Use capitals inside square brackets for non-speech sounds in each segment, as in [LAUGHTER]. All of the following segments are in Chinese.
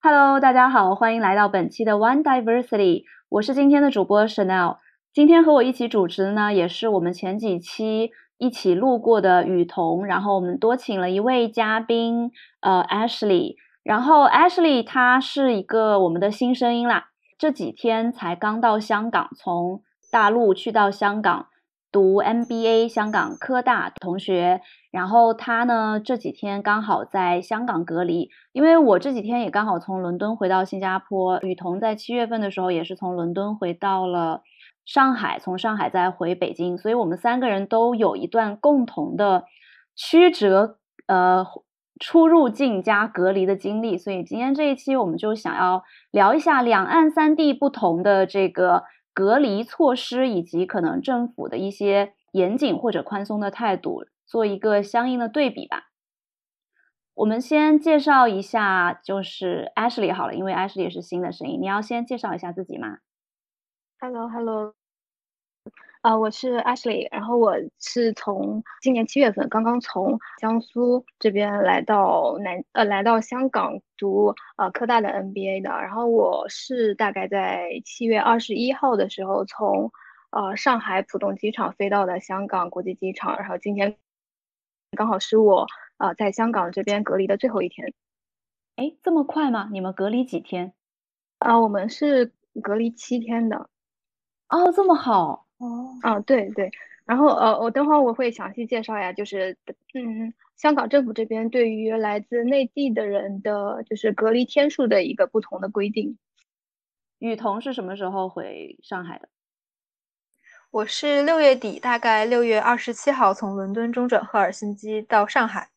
Hello，大家好，欢迎来到本期的 One Diversity，我是今天的主播 Chanel。今天和我一起主持的呢，也是我们前几期一起录过的雨桐，然后我们多请了一位嘉宾，呃，Ashley。然后 Ashley 她是一个我们的新声音啦，这几天才刚到香港，从大陆去到香港。读 MBA，香港科大同学，然后他呢这几天刚好在香港隔离，因为我这几天也刚好从伦敦回到新加坡，雨桐在七月份的时候也是从伦敦回到了上海，从上海再回北京，所以我们三个人都有一段共同的曲折，呃，出入境加隔离的经历，所以今天这一期我们就想要聊一下两岸三地不同的这个。隔离措施以及可能政府的一些严谨或者宽松的态度，做一个相应的对比吧。我们先介绍一下，就是 Ashley 好了，因为 Ashley 是新的声音，你要先介绍一下自己吗？Hello，Hello。啊，我是 Ashley，然后我是从今年七月份刚刚从江苏这边来到南呃来到香港读呃科大的 MBA 的，然后我是大概在七月二十一号的时候从呃上海浦东机场飞到的香港国际机场，然后今天刚好是我呃在香港这边隔离的最后一天。哎，这么快吗？你们隔离几天？啊，我们是隔离七天的。哦，这么好。哦，啊，对对，然后呃，我等会儿我会详细介绍呀，就是嗯，香港政府这边对于来自内地的人的就是隔离天数的一个不同的规定。雨桐是什么时候回上海的？我是六月底，大概六月二十七号从伦敦中转赫尔辛基到上海，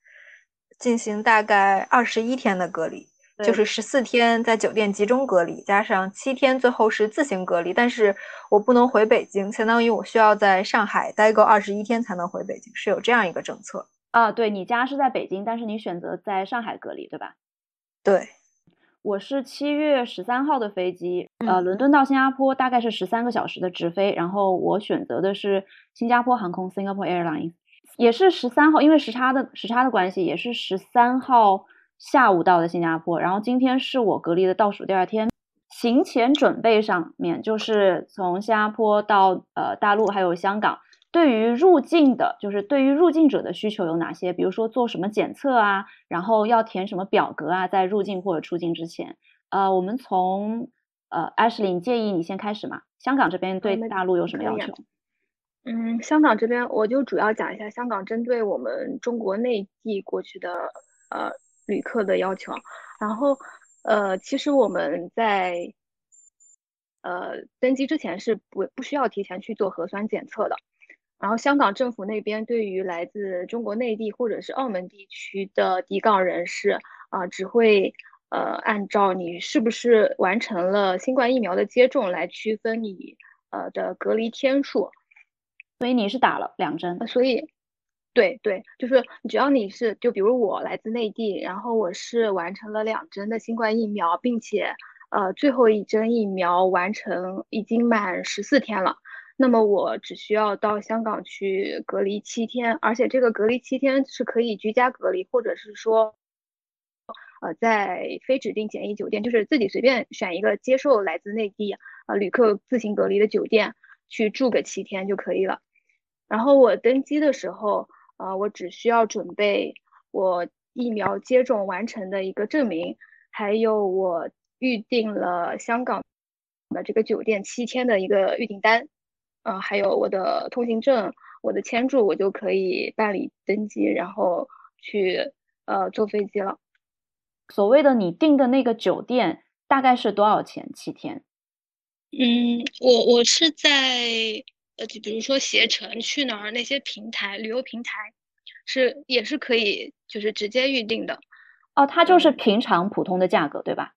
进行大概二十一天的隔离。就是十四天在酒店集中隔离，加上七天最后是自行隔离，但是我不能回北京，相当于我需要在上海待够二十一天才能回北京，是有这样一个政策啊。对你家是在北京，但是你选择在上海隔离，对吧？对，我是七月十三号的飞机，呃，伦敦到新加坡大概是十三个小时的直飞，然后我选择的是新加坡航空 （Singapore Airlines），也是十三号，因为时差的时差的关系，也是十三号。下午到的新加坡，然后今天是我隔离的倒数第二天。行前准备上面，就是从新加坡到呃大陆还有香港，对于入境的，就是对于入境者的需求有哪些？比如说做什么检测啊，然后要填什么表格啊，在入境或者出境之前。呃，我们从呃 Ashley 建议你先开始嘛。香港这边对大陆有什么要求？嗯，香港这边我就主要讲一下香港针对我们中国内地过去的呃。旅客的要求，然后，呃，其实我们在，呃，登机之前是不不需要提前去做核酸检测的。然后，香港政府那边对于来自中国内地或者是澳门地区的抵港人士，啊，只会呃按照你是不是完成了新冠疫苗的接种来区分你呃的隔离天数。所以你是打了两针，所以。对对，就是只要你是，就比如我来自内地，然后我是完成了两针的新冠疫苗，并且呃最后一针疫苗完成已经满十四天了，那么我只需要到香港去隔离七天，而且这个隔离七天是可以居家隔离，或者是说呃在非指定检疫酒店，就是自己随便选一个接受来自内地啊旅客自行隔离的酒店去住个七天就可以了。然后我登机的时候。啊，我只需要准备我疫苗接种完成的一个证明，还有我预定了香港的这个酒店七天的一个预订单，啊，还有我的通行证、我的签注，我就可以办理登机，然后去呃坐飞机了。所谓的你订的那个酒店大概是多少钱？七天？嗯，我我是在。呃，就比如说携程、去哪儿那些平台，旅游平台是也是可以，就是直接预定的。哦，它就是平常普通的价格，对吧？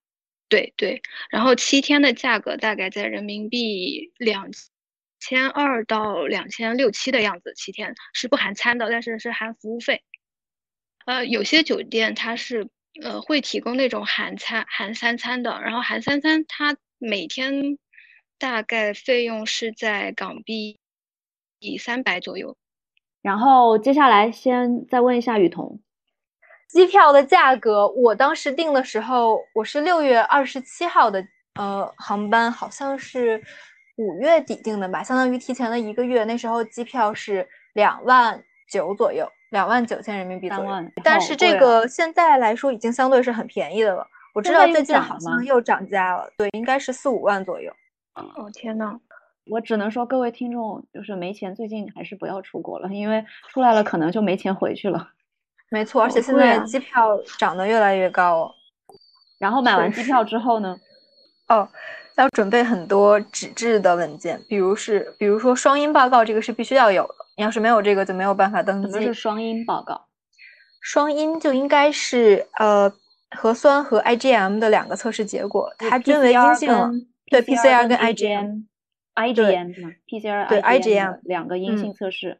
对对。然后七天的价格大概在人民币两千二到两千六七的样子，七天是不含餐的，但是是含服务费。呃，有些酒店它是呃会提供那种含餐含三餐的，然后含三餐它每天。大概费用是在港币以三百左右，然后接下来先再问一下雨桐，机票的价格，我当时订的时候，我是六月二十七号的，呃，航班好像是五月底订的吧，相当于提前了一个月。那时候机票是两万九左右，两万九千人民币左右。但是这个现在来说已经相对是很便宜的了。我知道最近好像又涨价了，对，应该是四五万左右。哦天呐，我只能说各位听众就是没钱，最近还是不要出国了，因为出来了可能就没钱回去了。[LAUGHS] 没错，而且现在机票涨得越来越高哦。然后买完机票之后呢？[LAUGHS] 哦，要准备很多纸质的文件，比如是，比如说双音报告，这个是必须要有的。你要是没有这个，就没有办法登记。什么是双音报告？双音就应该是呃核酸和 IgM 的两个测试结果，它均为阴性。对 PCR 跟 IgM，IgM 是吗，PCR 对 IgM 两个阴性测试。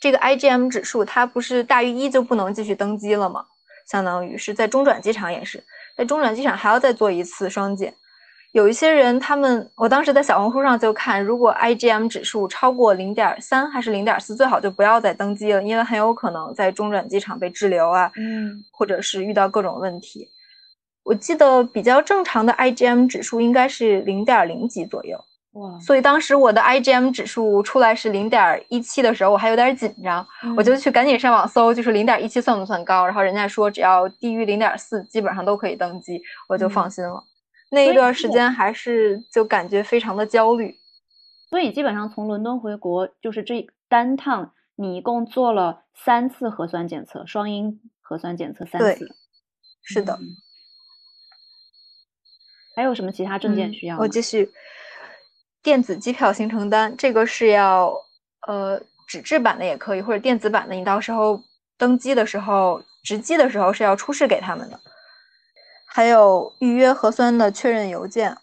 这个 IgM 指数它不是大于一就不能继续登机了吗？相当于是在中转机场也是，在中转机场还要再做一次双检。有一些人，他们我当时在小红书上就看，如果 IgM 指数超过零点三还是零点四，最好就不要再登机了，因为很有可能在中转机场被滞留啊，嗯，或者是遇到各种问题。我记得比较正常的 IgM 指数应该是零点零几左右。哇！所以当时我的 IgM 指数出来是零点一七的时候，我还有点紧张，我就去赶紧上网搜，就是零点一七算不算高？然后人家说只要低于零点四，基本上都可以登机，我就放心了。那一段时间还是就感觉非常的焦虑。所以基本上从伦敦回国，就是这单趟你一共做了三次核酸检测，双阴核酸检测三次。是的。还有什么其他证件需要？我继续。电子机票行程单，这个是要呃纸质版的也可以，或者电子版的，你到时候登机的时候值机的时候是要出示给他们的。还有预约核酸的确认邮件，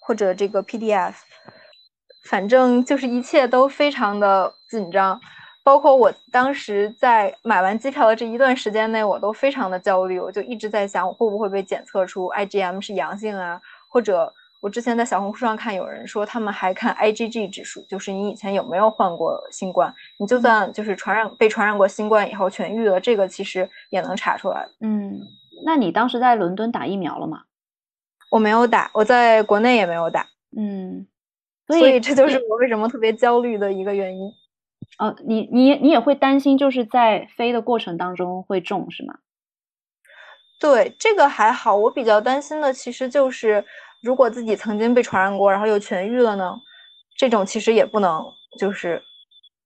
或者这个 PDF，反正就是一切都非常的紧张。包括我当时在买完机票的这一段时间内，我都非常的焦虑，我就一直在想我会不会被检测出 IgM 是阳性啊，或者。我之前在小红书上看有人说，他们还看 IgG 指数，就是你以前有没有患过新冠，你就算就是传染被传染过新冠以后痊愈了，这个其实也能查出来。嗯，那你当时在伦敦打疫苗了吗？我没有打，我在国内也没有打。嗯，所以这就是我为什么特别焦虑的一个原因。哦，你你你也会担心，就是在飞的过程当中会中是吗？对，这个还好，我比较担心的其实就是。如果自己曾经被传染过，然后又痊愈了呢？这种其实也不能，就是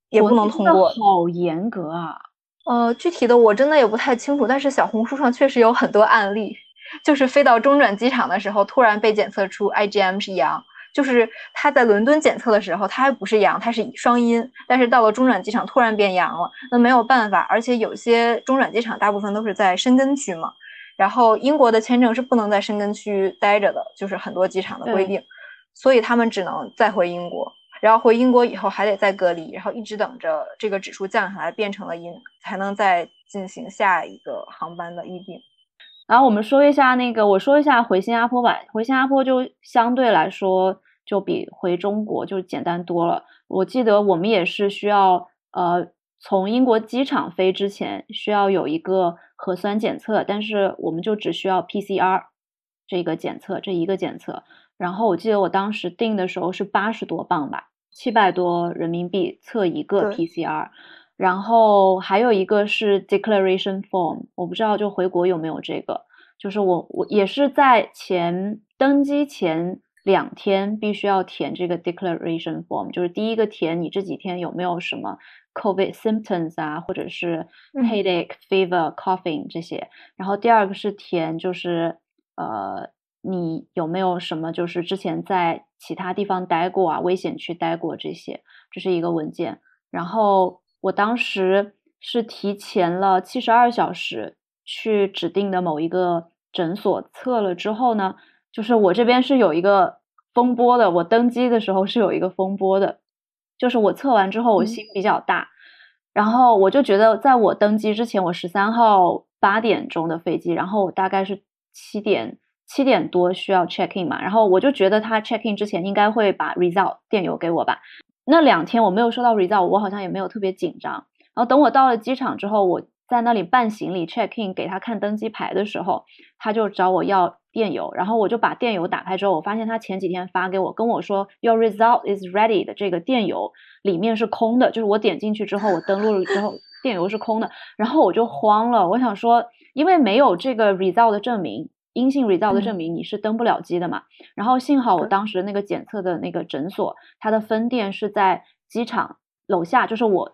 也不能通过。好严格啊！呃，具体的我真的也不太清楚，但是小红书上确实有很多案例，就是飞到中转机场的时候，突然被检测出 IgM 是阳，就是他在伦敦检测的时候，他还不是阳，他是双阴，但是到了中转机场突然变阳了，那没有办法，而且有些中转机场大部分都是在申根区嘛。然后英国的签证是不能在申根区待着的，就是很多机场的规定，所以他们只能再回英国。然后回英国以后还得再隔离，然后一直等着这个指数降下来变成了阴，才能再进行下一个航班的预订。然后我们说一下那个，我说一下回新加坡吧。回新加坡就相对来说就比回中国就简单多了。我记得我们也是需要呃。从英国机场飞之前需要有一个核酸检测，但是我们就只需要 PCR 这个检测这一个检测。然后我记得我当时订的时候是八十多磅吧，七百多人民币测一个 PCR。然后还有一个是 declaration form，我不知道就回国有没有这个，就是我我也是在前登机前两天必须要填这个 declaration form，就是第一个填你这几天有没有什么。COVID symptoms 啊，或者是 headache、fever、coughing 这些。然后第二个是填，就是呃，你有没有什么就是之前在其他地方待过啊，危险区待过这些，这是一个文件。然后我当时是提前了七十二小时去指定的某一个诊所测了之后呢，就是我这边是有一个风波的，我登机的时候是有一个风波的。就是我测完之后，我心比较大，然后我就觉得，在我登机之前，我十三号八点钟的飞机，然后我大概是七点七点多需要 check in 嘛，然后我就觉得他 check in 之前应该会把 result 电邮给我吧。那两天我没有收到 result，我好像也没有特别紧张。然后等我到了机场之后，我在那里办行李 check in 给他看登机牌的时候，他就找我要电邮，然后我就把电邮打开之后，我发现他前几天发给我跟我说 Your result is ready 的这个电邮里面是空的，就是我点进去之后，我登录了之后电邮是空的，然后我就慌了，我想说，因为没有这个 result 的证明。阴性 result 的证明你是登不了机的嘛？然后幸好我当时那个检测的那个诊所，它的分店是在机场楼下，就是我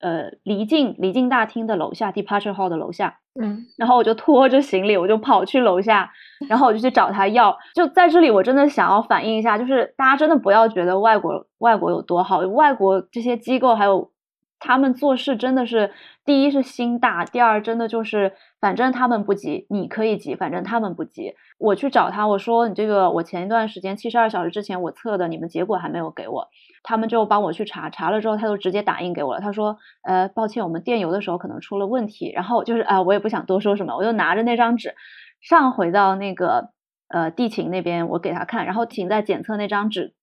呃离境离境大厅的楼下，departure hall 的楼下。嗯，然后我就拖着行李，我就跑去楼下，然后我就去找他要。就在这里，我真的想要反映一下，就是大家真的不要觉得外国外国有多好，外国这些机构还有。他们做事真的是，第一是心大，第二真的就是，反正他们不急，你可以急，反正他们不急。我去找他，我说你这个，我前一段时间七十二小时之前我测的，你们结果还没有给我，他们就帮我去查，查了之后他就直接打印给我了。他说，呃，抱歉，我们电邮的时候可能出了问题。然后就是啊，我也不想多说什么，我就拿着那张纸上回到那个呃地勤那边，我给他看，然后停在检测那张纸。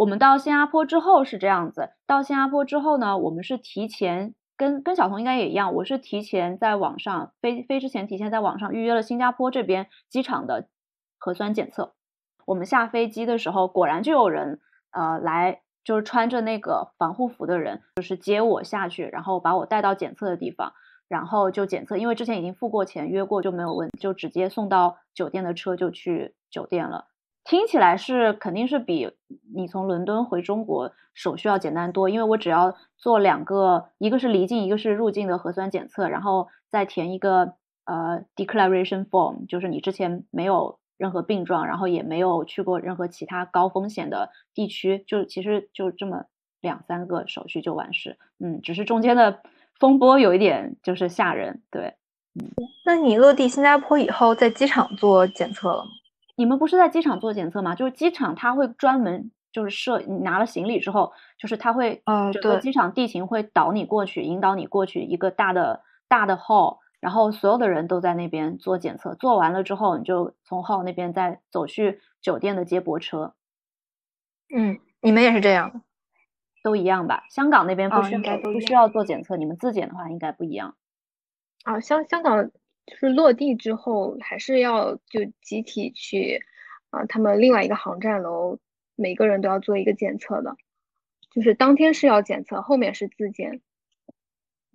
我们到新加坡之后是这样子，到新加坡之后呢，我们是提前跟跟小童应该也一样，我是提前在网上飞飞之前提前在网上预约了新加坡这边机场的核酸检测。我们下飞机的时候，果然就有人呃来，就是穿着那个防护服的人，就是接我下去，然后把我带到检测的地方，然后就检测，因为之前已经付过钱约过就没有问，就直接送到酒店的车就去酒店了。听起来是肯定是比你从伦敦回中国手续要简单多，因为我只要做两个，一个是离境，一个是入境的核酸检测，然后再填一个呃 declaration form，就是你之前没有任何病状，然后也没有去过任何其他高风险的地区，就其实就这么两三个手续就完事。嗯，只是中间的风波有一点就是吓人，对。嗯，那你落地新加坡以后，在机场做检测了吗？你们不是在机场做检测吗？就是机场他会专门就是设，你拿了行李之后，就是他会，嗯，整个机场地勤会导你过去，引导你过去一个大的大的 hall，然后所有的人都在那边做检测，做完了之后，你就从 hall 那边再走去酒店的接驳车。嗯，你们也是这样，都一样吧？香港那边不需不需要做检测，你们自检的话应该不一样。啊，香香港。就是落地之后，还是要就集体去啊，他们另外一个航站楼，每个人都要做一个检测的，就是当天是要检测，后面是自检。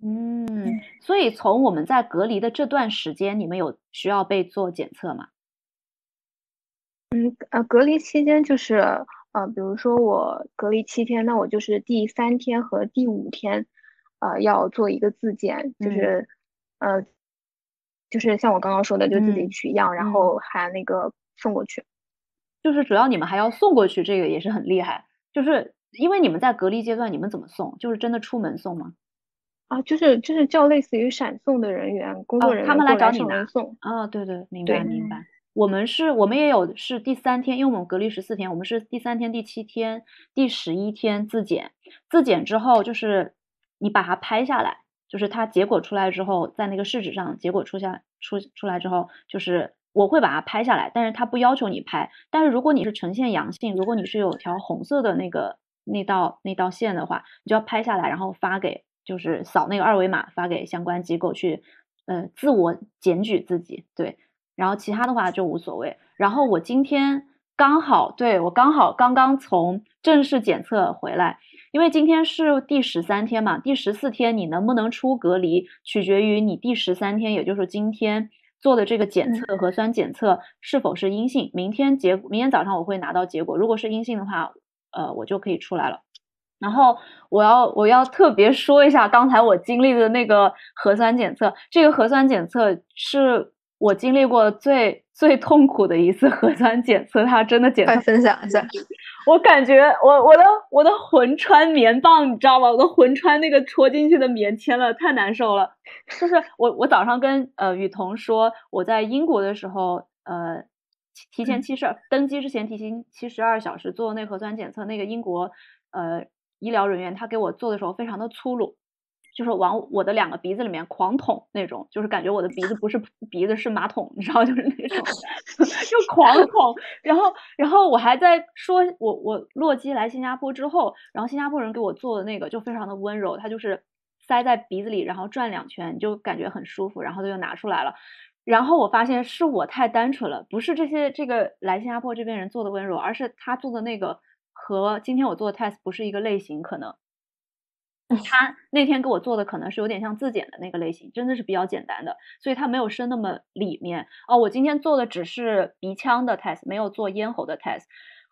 嗯，所以从我们在隔离的这段时间，你们有需要被做检测吗？嗯，呃，隔离期间就是呃，比如说我隔离七天，那我就是第三天和第五天，呃，要做一个自检，就是呃。就是像我刚刚说的，就自己取样，然后还那个送过去。就是主要你们还要送过去，这个也是很厉害。就是因为你们在隔离阶段，你们怎么送？就是真的出门送吗？啊，就是就是叫类似于闪送的人员、工作人员，他们来找你拿送。啊，对对，明白明白。我们是，我们也有是第三天，因为我们隔离十四天，我们是第三天、第七天、第十一天自检。自检之后，就是你把它拍下来。就是它结果出来之后，在那个试纸上结果出下出出来之后，就是我会把它拍下来，但是它不要求你拍。但是如果你是呈现阳性，如果你是有条红色的那个那道那道线的话，你就要拍下来，然后发给就是扫那个二维码发给相关机构去呃自我检举自己。对，然后其他的话就无所谓。然后我今天刚好对我刚好刚刚从正式检测回来。因为今天是第十三天嘛，第十四天你能不能出隔离，取决于你第十三天，也就是今天做的这个检测核酸检测是否是阴性。明天结，明天早上我会拿到结果，如果是阴性的话，呃，我就可以出来了。然后我要我要特别说一下刚才我经历的那个核酸检测，这个核酸检测是我经历过最最痛苦的一次核酸检测，它真的检测。快分享一下。我感觉我我的我的魂穿棉棒，你知道吗？我的魂穿那个戳进去的棉签了，太难受了。就是我我早上跟呃雨桐说，我在英国的时候，呃提前七十二登机之前提前七十二小时做那核酸检测，那个英国呃医疗人员他给我做的时候非常的粗鲁。就是往我的两个鼻子里面狂捅那种，就是感觉我的鼻子不是鼻子是马桶，你知道，就是那种 [LAUGHS] 就狂捅。然后，然后我还在说，我我洛基来新加坡之后，然后新加坡人给我做的那个就非常的温柔，他就是塞在鼻子里，然后转两圈，就感觉很舒服，然后他就拿出来了。然后我发现是我太单纯了，不是这些这个来新加坡这边人做的温柔，而是他做的那个和今天我做的 test 不是一个类型，可能。他那天给我做的可能是有点像自检的那个类型，真的是比较简单的，所以他没有深那么里面哦。我今天做的只是鼻腔的 test，没有做咽喉的 test。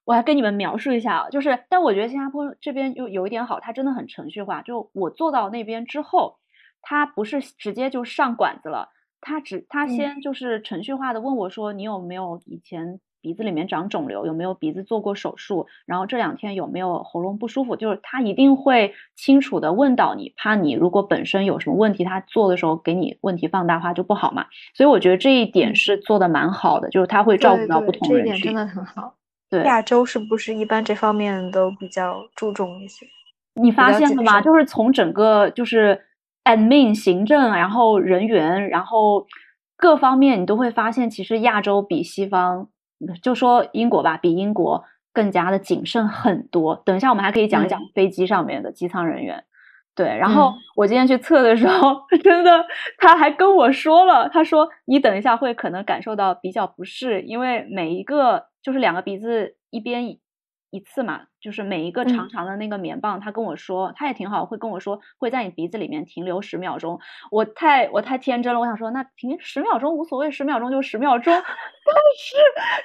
我还跟你们描述一下啊，就是，但我觉得新加坡这边又有一点好，它真的很程序化。就我做到那边之后，他不是直接就上管子了，他只他先就是程序化的问我说，你有没有以前鼻子里面长肿瘤，有没有鼻子做过手术，然后这两天有没有喉咙不舒服，就是他一定会清楚的问到你，怕你如果本身有什么问题，他做的时候给你问题放大化就不好嘛。所以我觉得这一点是做的蛮好的，就是他会照顾到不同人群，真的很好。对亚洲是不是一般这方面都比较注重一些？你发现了吗？就是从整个就是 admin 行政，然后人员，然后各方面，你都会发现，其实亚洲比西方，就说英国吧，比英国更加的谨慎很多。等一下，我们还可以讲一讲飞机上面的机舱人员。对，然后我今天去测的时候，[LAUGHS] 真的，他还跟我说了，他说你等一下会可能感受到比较不适，因为每一个。就是两个鼻子一边一一次嘛，就是每一个长长的那个棉棒，他跟我说，他也挺好，会跟我说会在你鼻子里面停留十秒钟。我太我太天真了，我想说那停十秒钟无所谓，十秒钟就十秒钟。[LAUGHS] 但是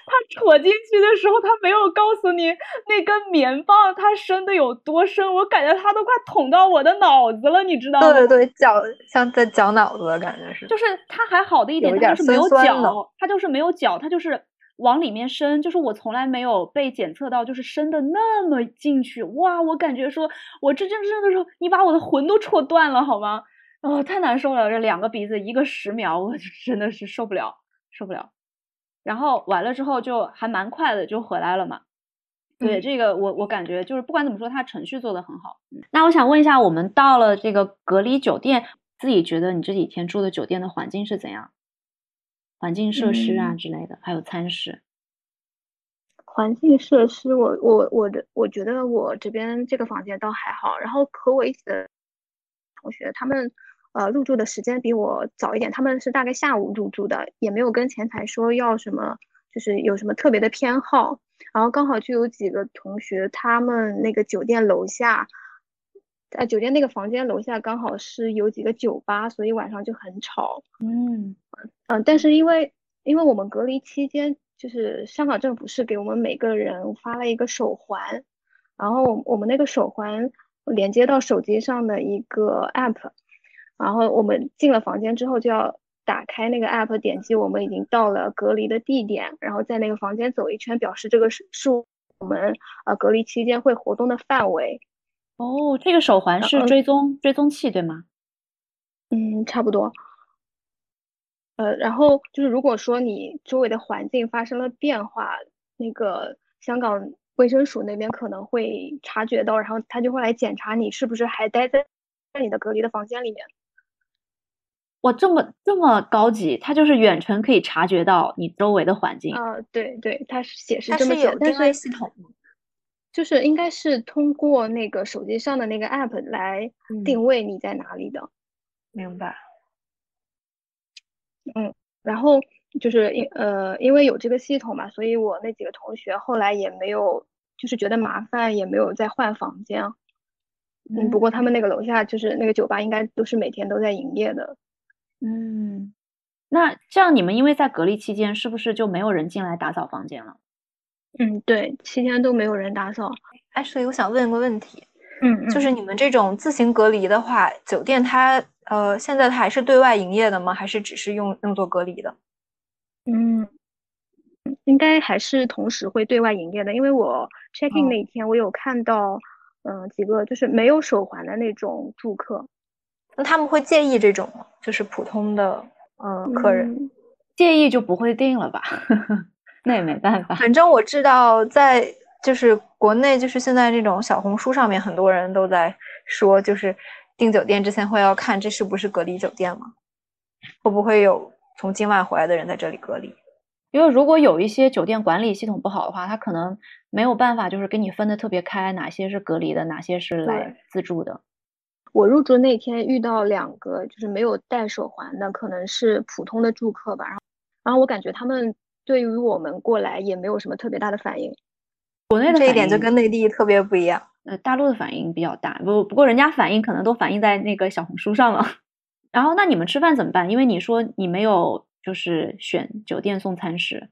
他戳进去的时候，他没有告诉你那根棉棒它深的有多深，我感觉他都快捅到我的脑子了，你知道吗？对对对，绞像在绞脑子的感觉是。就是他还好的一点，他就是没有绞，他就是没有绞，他就是。往里面伸，就是我从来没有被检测到，就是伸的那么进去，哇！我感觉说，我这真真的时候，你把我的魂都戳断了，好吗？哦，太难受了，这两个鼻子，一个十秒，我真的是受不了，受不了。然后完了之后就还蛮快的就回来了嘛。对，这个我我感觉就是不管怎么说，它程序做的很好。那我想问一下，我们到了这个隔离酒店，自己觉得你这几天住的酒店的环境是怎样？环境设施啊之类的，还有餐食。环境设施，我我我的我觉得我这边这个房间倒还好。然后和我一起的同学，他们呃入住的时间比我早一点，他们是大概下午入住的，也没有跟前台说要什么，就是有什么特别的偏好。然后刚好就有几个同学，他们那个酒店楼下。在酒店那个房间楼下刚好是有几个酒吧，所以晚上就很吵。嗯嗯，但是因为因为我们隔离期间，就是香港政府是给我们每个人发了一个手环，然后我们那个手环连接到手机上的一个 app，然后我们进了房间之后就要打开那个 app，点击我们已经到了隔离的地点，然后在那个房间走一圈，表示这个是是我们呃隔离期间会活动的范围。哦，这个手环是追踪追踪器对吗？嗯，差不多。呃，然后就是如果说你周围的环境发生了变化，那个香港卫生署那边可能会察觉到，然后他就会来检查你是不是还待在在你的隔离的房间里面。哇，这么这么高级，它就是远程可以察觉到你周围的环境。啊，对对，它是显示这么写，但是系统。就是应该是通过那个手机上的那个 app 来定位你在哪里的，明白？嗯，然后就是因呃因为有这个系统嘛，所以我那几个同学后来也没有就是觉得麻烦，也没有再换房间。嗯，不过他们那个楼下就是那个酒吧，应该都是每天都在营业的。嗯，那这样你们因为在隔离期间，是不是就没有人进来打扫房间了？嗯，对，七天都没有人打扫。哎，所以我想问个问题，嗯，就是你们这种自行隔离的话，酒店它呃现在它还是对外营业的吗？还是只是用用作隔离的？嗯，应该还是同时会对外营业的，因为我 check in 那天我有看到，嗯，几个就是没有手环的那种住客，那他们会介意这种吗？就是普通的嗯客人介意就不会订了吧？[LAUGHS] 那也没办法，反正我知道，在就是国内，就是现在这种小红书上面，很多人都在说，就是订酒店之前会要看这是不是隔离酒店嘛，会不会有从境外回来的人在这里隔离？因为如果有一些酒店管理系统不好的话，他可能没有办法，就是给你分的特别开，哪些是隔离的，哪些是来自助的。我入住那天遇到两个就是没有戴手环的，可能是普通的住客吧。然后，然后我感觉他们对于我们过来也没有什么特别大的反应。国内的这一点就跟内地特别不一样。呃，大陆的反应比较大，不不过人家反应可能都反映在那个小红书上了。[LAUGHS] 然后，那你们吃饭怎么办？因为你说你没有就是选酒店送餐时。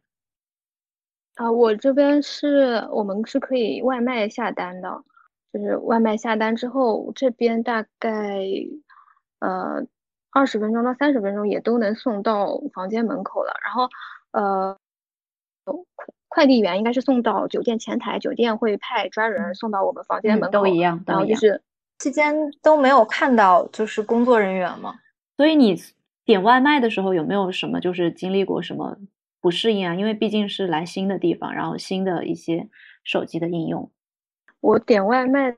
啊，我这边是我们是可以外卖下单的。就是外卖下单之后，这边大概呃二十分钟到三十分钟也都能送到房间门口了。然后呃快递员应该是送到酒店前台，酒店会派专人送到我们房间门口。都一样，然后就是期间都没有看到就是工作人员嘛？所以你点外卖的时候有没有什么就是经历过什么不适应啊？因为毕竟是来新的地方，然后新的一些手机的应用。我点外卖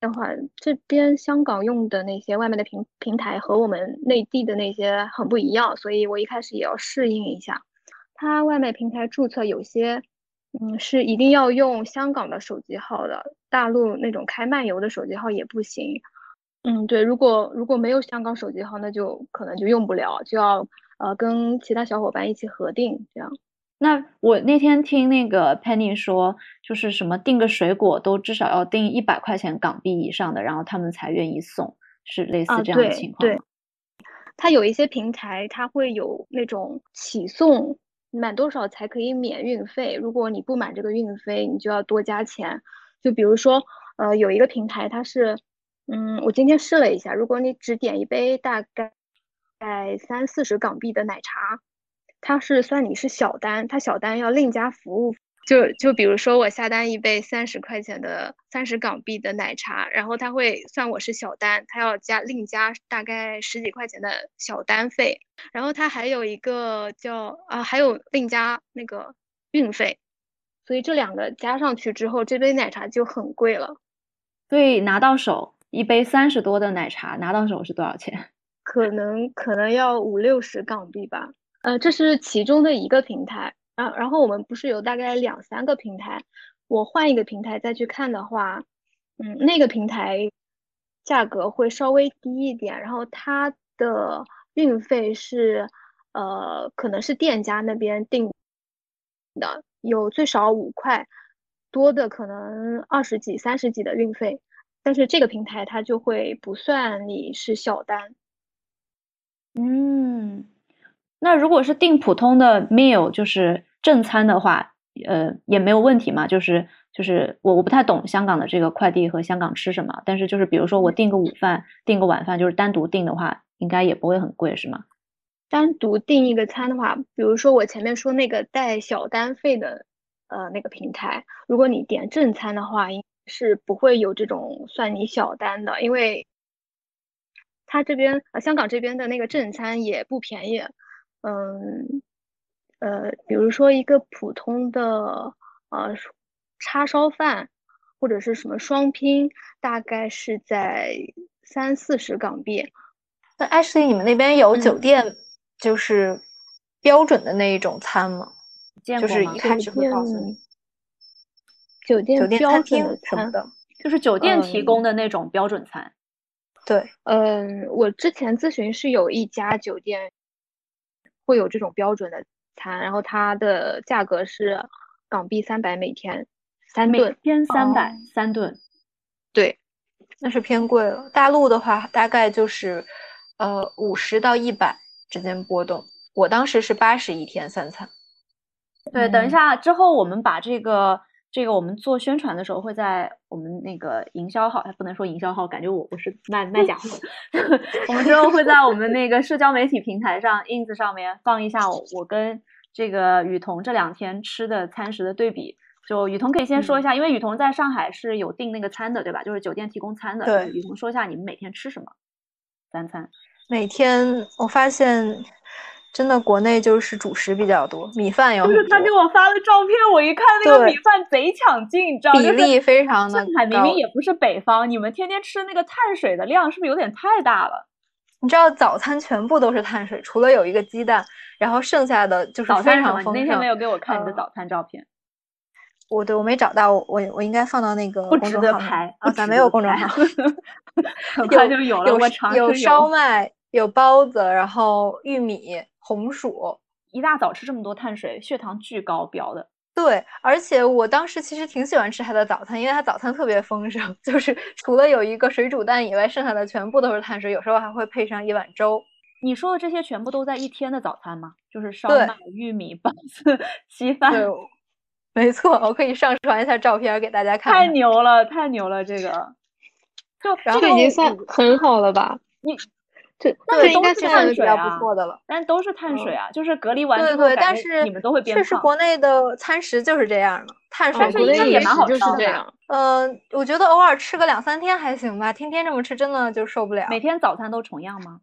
的话，这边香港用的那些外卖的平平台和我们内地的那些很不一样，所以我一开始也要适应一下。它外卖平台注册有些，嗯，是一定要用香港的手机号的，大陆那种开漫游的手机号也不行。嗯，对，如果如果没有香港手机号，那就可能就用不了，就要呃跟其他小伙伴一起核定这样。那我那天听那个 Penny 说，就是什么订个水果都至少要订一百块钱港币以上的，然后他们才愿意送，是类似这样的情况吗？对，它有一些平台，它会有那种起送，满多少才可以免运费。如果你不满这个运费，你就要多加钱。就比如说，呃，有一个平台，它是，嗯，我今天试了一下，如果你只点一杯大概在三四十港币的奶茶。它是算你是小单，它小单要另加服务。就就比如说我下单一杯三十块钱的三十港币的奶茶，然后他会算我是小单，他要加另加大概十几块钱的小单费。然后他还有一个叫啊，还有另加那个运费。所以这两个加上去之后，这杯奶茶就很贵了。所以拿到手一杯三十多的奶茶，拿到手是多少钱？[LAUGHS] 可能可能要五六十港币吧。呃，这是其中的一个平台，然然后我们不是有大概两三个平台，我换一个平台再去看的话，嗯，那个平台价格会稍微低一点，然后它的运费是，呃，可能是店家那边定的，有最少五块，多的可能二十几、三十几的运费，但是这个平台它就会不算你是小单，嗯。那如果是订普通的 meal，就是正餐的话，呃，也没有问题嘛。就是就是我我不太懂香港的这个快递和香港吃什么，但是就是比如说我订个午饭，订个晚饭，就是单独订的话，应该也不会很贵，是吗？单独订一个餐的话，比如说我前面说那个带小单费的，呃，那个平台，如果你点正餐的话，应是不会有这种算你小单的，因为他这边呃香港这边的那个正餐也不便宜。嗯，呃，比如说一个普通的呃叉烧饭，或者是什么双拼，大概是在三四十港币。那 Ashley，你们那边有酒店就是标准的那一种餐吗？就是一开始会告诉你，酒店酒店餐厅什么的，就是酒店提供的那种标准餐。对，嗯，我之前咨询是有一家酒店。会有这种标准的餐，然后它的价格是港币三百每天三顿，天三百三顿，对，那是偏贵了。大陆的话大概就是呃五十到一百之间波动。我当时是八十一天三餐。对，等一下之后我们把这个。这个我们做宣传的时候会在我们那个营销号，还不能说营销号，感觉我不是卖 [LAUGHS] 卖假货。[LAUGHS] 我们之后会在我们那个社交媒体平台上，ins 上面放一下我我跟这个雨桐这两天吃的餐食的对比。就雨桐可以先说一下，因为雨桐在上海是有订那个餐的，对吧？就是酒店提供餐的。对，雨桐说一下你们每天吃什么三餐。每天我发现。真的，国内就是主食比较多，米饭有。就是他给我发的照片，我一看那个米饭贼抢镜，你知道吗？比例非常的。上海明明也不是北方，你们天天吃那个碳水的量是不是有点太大了？你知道早餐全部都是碳水，除了有一个鸡蛋，然后剩下的就是非常丰盛。那天没有给我看你的早餐照片。我对我没找到，我我应该放到那个不值得拍啊，咱没有公众号，[LAUGHS] 很快就有了。有有烧麦，有包子，然后玉米、红薯，一大早吃这么多碳水，血糖巨高标的。对，而且我当时其实挺喜欢吃他的早餐，因为他早餐特别丰盛，[LAUGHS] 就是除了有一个水煮蛋以外，剩下的全部都是碳水，有时候还会配上一碗粥。你说的这些全部都在一天的早餐吗？就是烧麦、玉米、包子、稀饭。对，[LAUGHS] 没错，我可以上传一下照片给大家看。太牛了，太牛了，这个就这个已经算很好了吧？你。这那应该是碳水啊，不错的了。但都是碳水啊，就是隔离完之后，但是你们都会变胖。确实，国内的餐食就是这样的，碳水应该也蛮好吃的。嗯，我觉得偶尔吃个两三天还行吧，天天这么吃真的就受不了。每天早餐都重样吗？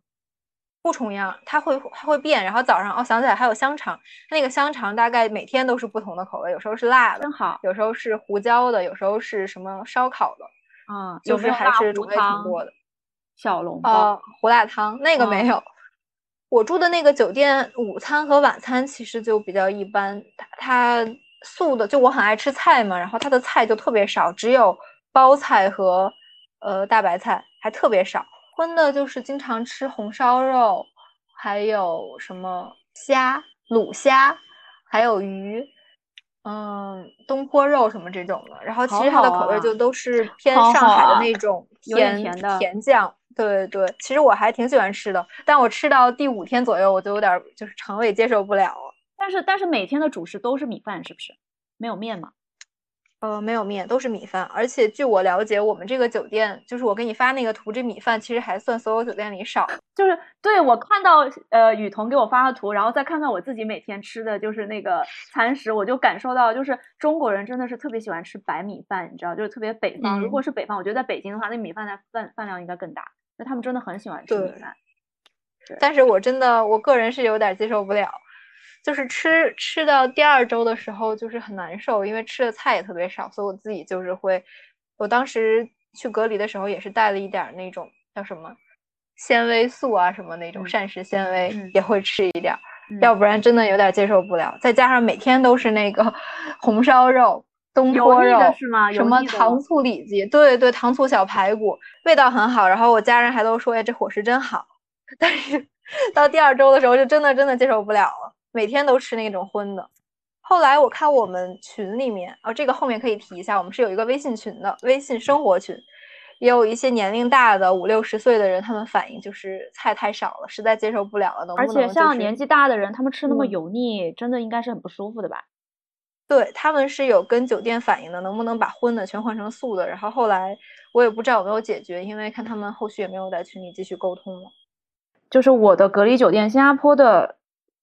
不重样，它会它会变。然后早上哦，想起来还有香肠，那个香肠大概每天都是不同的口味，有时候是辣的，真好；有时候是胡椒的，有时候是什么烧烤的。啊，就是还是种类挺多的。小笼包、胡辣汤那个没有。我住的那个酒店，午餐和晚餐其实就比较一般。它素的，就我很爱吃菜嘛，然后它的菜就特别少，只有包菜和呃大白菜，还特别少。荤的就是经常吃红烧肉，还有什么虾、卤虾，还有鱼。嗯，东坡肉什么这种的，然后其实它的口味就都是偏上海的那种甜甜酱。对对对，其实我还挺喜欢吃的，但我吃到第五天左右，我就有点就是肠胃接受不了了。但是但是每天的主食都是米饭，是不是？没有面吗？呃，没有面，都是米饭。而且据我了解，我们这个酒店，就是我给你发那个图，这米饭其实还算所有酒店里少。就是对我看到呃雨桐给我发的图，然后再看看我自己每天吃的就是那个餐食，我就感受到，就是中国人真的是特别喜欢吃白米饭，你知道，就是特别北方。如果是北方，我觉得在北京的话，那米饭的饭饭量应该更大。那他们真的很喜欢吃米饭。但是我真的，我个人是有点接受不了。就是吃吃到第二周的时候，就是很难受，因为吃的菜也特别少，所以我自己就是会，我当时去隔离的时候也是带了一点那种叫什么纤维素啊，什么那种膳食纤维也会吃一点，要不然真的有点接受不了。再加上每天都是那个 [LAUGHS] 红烧肉、东坡肉是吗？什么糖醋里脊，对对，糖醋小排骨，味道很好。然后我家人还都说，哎，这伙食真好。但是 [LAUGHS] 到第二周的时候，就真的真的接受不了了。每天都吃那种荤的，后来我看我们群里面，哦，这个后面可以提一下，我们是有一个微信群的，微信生活群，也有一些年龄大的五六十岁的人，他们反映就是菜太少了，实在接受不了了，能不能？而且像年纪大的人，他们吃那么油腻，真的应该是很不舒服的吧？对他们是有跟酒店反映的，能不能把荤的全换成素的？然后后来我也不知道有没有解决，因为看他们后续也没有在群里继续沟通了。就是我的隔离酒店，新加坡的。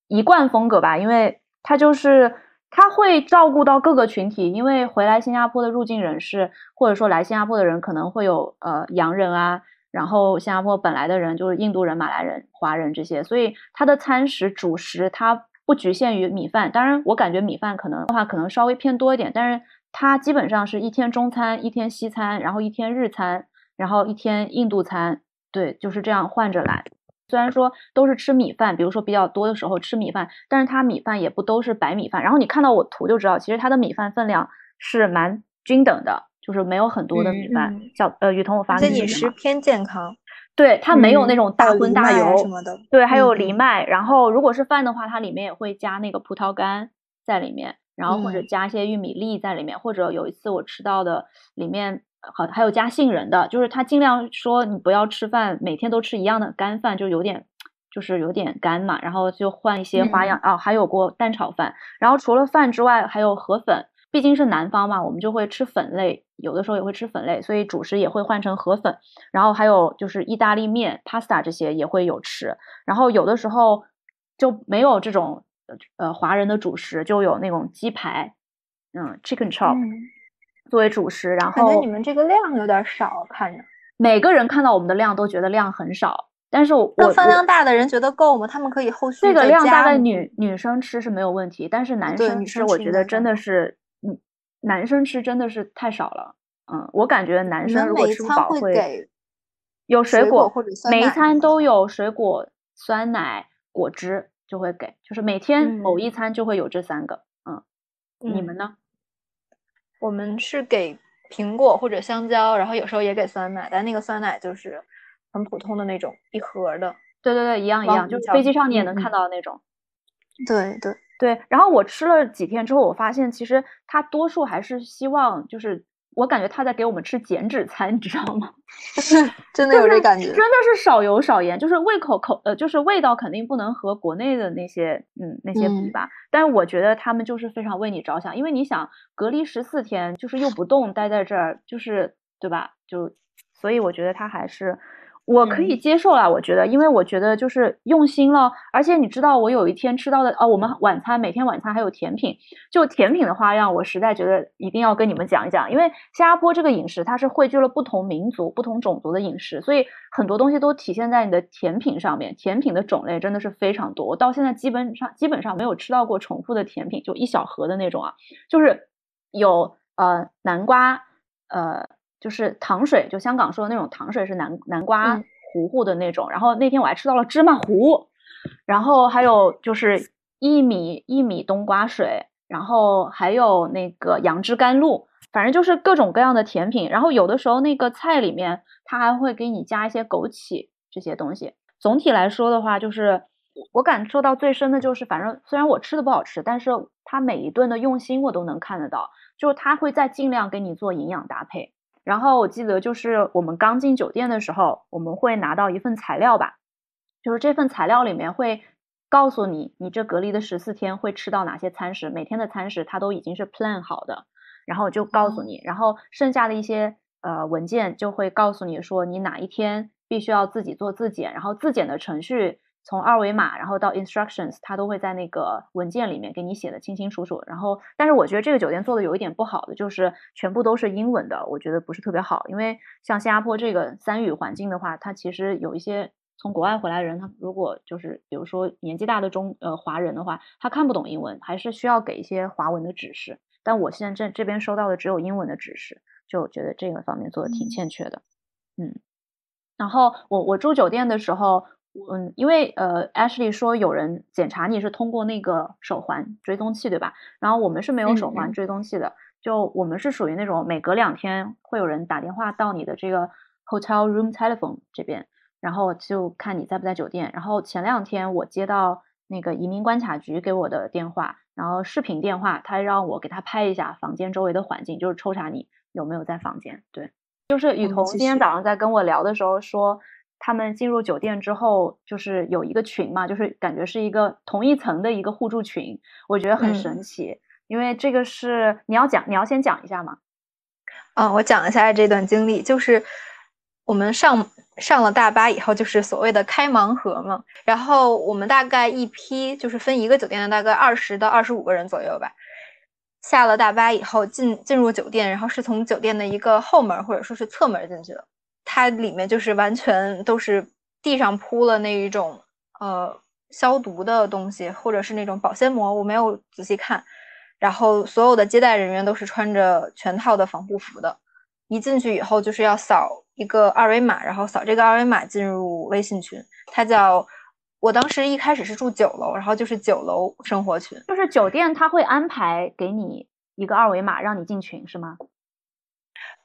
一贯风格吧，因为他就是他会照顾到各个群体，因为回来新加坡的入境人士，或者说来新加坡的人可能会有呃洋人啊，然后新加坡本来的人就是印度人、马来人、华人这些，所以他的餐食主食它不局限于米饭，当然我感觉米饭可能的话可能稍微偏多一点，但是它基本上是一天中餐、一天西餐，然后一天日餐，然后一天印度餐，对，就是这样换着来。虽然说都是吃米饭，比如说比较多的时候吃米饭，但是它米饭也不都是白米饭。然后你看到我图就知道，其实它的米饭分量是蛮均等的，就是没有很多的米饭。小呃，雨桐，我发现饮食偏健康，对它没有那种大荤大油什么的。对，还有藜麦。然后如果是饭的话，它里面也会加那个葡萄干在里面，然后或者加一些玉米粒在里面，或者有一次我吃到的里面。好，还有加杏仁的，就是他尽量说你不要吃饭，每天都吃一样的干饭，就有点，就是有点干嘛，然后就换一些花样啊。还有过蛋炒饭，然后除了饭之外，还有河粉，毕竟是南方嘛，我们就会吃粉类，有的时候也会吃粉类，所以主食也会换成河粉。然后还有就是意大利面、pasta 这些也会有吃。然后有的时候就没有这种呃华人的主食，就有那种鸡排，嗯，chicken chop。作为主食，然后感觉你们这个量有点少，看着。每个人看到我们的量都觉得量很少，但是我那饭量大的人觉得够吗？他们可以后续这个量大概女女生吃是没有问题，但是男生吃我觉得真的是，嗯，男生吃真的是太少了，嗯，我感觉男生如果吃不饱会有水果或者每一餐都？有水果、酸奶、果汁就会给，就是每天某一餐就会有这三个，嗯，你们呢？我们是给苹果或者香蕉，然后有时候也给酸奶，但那个酸奶就是很普通的那种一盒的。对对对，一样一样，就是飞机上你也能看到那种。对对对，然后我吃了几天之后，我发现其实他多数还是希望就是。我感觉他在给我们吃减脂餐，你知道吗？[LAUGHS] 真的有这感觉，真的是少油少盐，就是胃口口呃，就是味道肯定不能和国内的那些嗯那些比吧。但是我觉得他们就是非常为你着想，因为你想隔离十四天，就是又不动待在这儿，就是对吧？就所以我觉得他还是。我可以接受了，我觉得，因为我觉得就是用心了，而且你知道，我有一天吃到的哦，我们晚餐每天晚餐还有甜品，就甜品的花样，我实在觉得一定要跟你们讲一讲，因为新加坡这个饮食它是汇聚了不同民族、不同种族的饮食，所以很多东西都体现在你的甜品上面，甜品的种类真的是非常多，我到现在基本上基本上没有吃到过重复的甜品，就一小盒的那种啊，就是有呃南瓜，呃。就是糖水，就香港说的那种糖水是南南瓜糊糊的那种。然后那天我还吃到了芝麻糊，然后还有就是薏米薏米冬瓜水，然后还有那个杨枝甘露，反正就是各种各样的甜品。然后有的时候那个菜里面它还会给你加一些枸杞这些东西。总体来说的话，就是我感受到最深的就是，反正虽然我吃的不好吃，但是它每一顿的用心我都能看得到，就是他会在尽量给你做营养搭配。然后我记得就是我们刚进酒店的时候，我们会拿到一份材料吧，就是这份材料里面会告诉你，你这隔离的十四天会吃到哪些餐食，每天的餐食它都已经是 plan 好的，然后就告诉你，然后剩下的一些呃文件就会告诉你说你哪一天必须要自己做自检，然后自检的程序。从二维码，然后到 instructions，它都会在那个文件里面给你写的清清楚楚。然后，但是我觉得这个酒店做的有一点不好的，就是全部都是英文的，我觉得不是特别好。因为像新加坡这个三语环境的话，它其实有一些从国外回来的人，他如果就是比如说年纪大的中呃华人的话，他看不懂英文，还是需要给一些华文的指示。但我现在这这边收到的只有英文的指示，就觉得这个方面做的挺欠缺的。嗯，然后我我住酒店的时候。嗯，因为呃，Ashley 说有人检查你是通过那个手环追踪器，对吧？然后我们是没有手环追踪器的，就我们是属于那种每隔两天会有人打电话到你的这个 hotel room telephone 这边，然后就看你在不在酒店。然后前两天我接到那个移民关卡局给我的电话，然后视频电话，他让我给他拍一下房间周围的环境，就是抽查你有没有在房间。对，就是雨桐今天早上在跟我聊的时候说。他们进入酒店之后，就是有一个群嘛，就是感觉是一个同一层的一个互助群，我觉得很神奇。因为这个是你要讲，你要先讲一下嘛。嗯，我讲一下这段经历，就是我们上上了大巴以后，就是所谓的开盲盒嘛。然后我们大概一批就是分一个酒店的大概二十到二十五个人左右吧。下了大巴以后进进入酒店，然后是从酒店的一个后门或者说是侧门进去的。它里面就是完全都是地上铺了那一种呃消毒的东西，或者是那种保鲜膜，我没有仔细看。然后所有的接待人员都是穿着全套的防护服的。一进去以后就是要扫一个二维码，然后扫这个二维码进入微信群。它叫我当时一开始是住九楼，然后就是九楼生活群，就是酒店他会安排给你一个二维码让你进群是吗？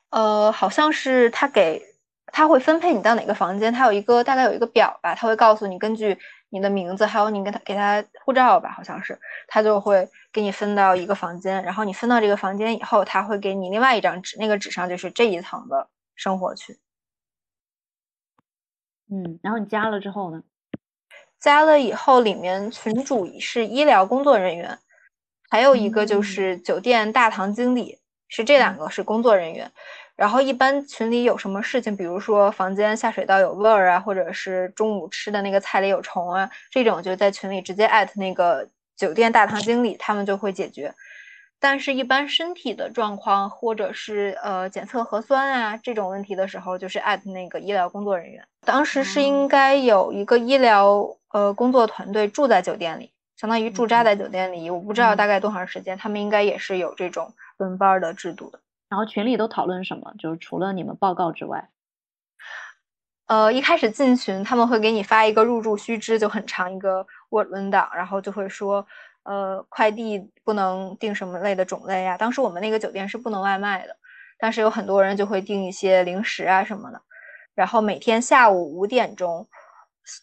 呃，好像是他给。他会分配你到哪个房间，他有一个大概有一个表吧，他会告诉你根据你的名字，还有你给他给他护照吧，好像是，他就会给你分到一个房间，然后你分到这个房间以后，他会给你另外一张纸，那个纸上就是这一层的生活区。嗯，然后你加了之后呢？加了以后，里面群主是医疗工作人员，还有一个就是酒店大堂经理，是这两个是工作人员。然后一般群里有什么事情，比如说房间下水道有味儿啊，或者是中午吃的那个菜里有虫啊，这种就在群里直接艾特那个酒店大堂经理，他们就会解决。但是，一般身体的状况或者是呃检测核酸啊这种问题的时候，就是艾特那个医疗工作人员。当时是应该有一个医疗呃工作团队住在酒店里，相当于驻扎在酒店里，我不知道大概多长时间，他们应该也是有这种轮班的制度的。然后群里都讨论什么？就是除了你们报告之外，呃，一开始进群他们会给你发一个入住须知，就很长一个 Word 文档，然后就会说，呃，快递不能订什么类的种类呀？当时我们那个酒店是不能外卖的，但是有很多人就会订一些零食啊什么的。然后每天下午五点钟，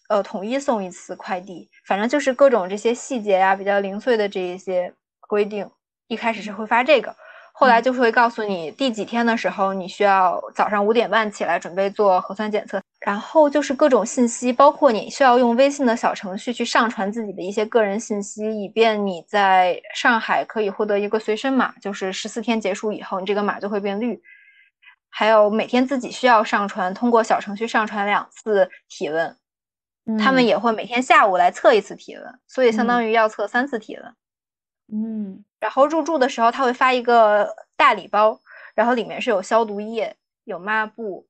呃，统一送一次快递。反正就是各种这些细节呀，比较零碎的这一些规定。一开始是会发这个，后来就会告诉你第几天的时候，你需要早上五点半起来准备做核酸检测。然后就是各种信息，包括你需要用微信的小程序去上传自己的一些个人信息，以便你在上海可以获得一个随身码，就是十四天结束以后，你这个码就会变绿。还有每天自己需要上传，通过小程序上传两次体温，他们也会每天下午来测一次体温，所以相当于要测三次体温。嗯，然后入住的时候他会发一个大礼包，然后里面是有消毒液、有抹布。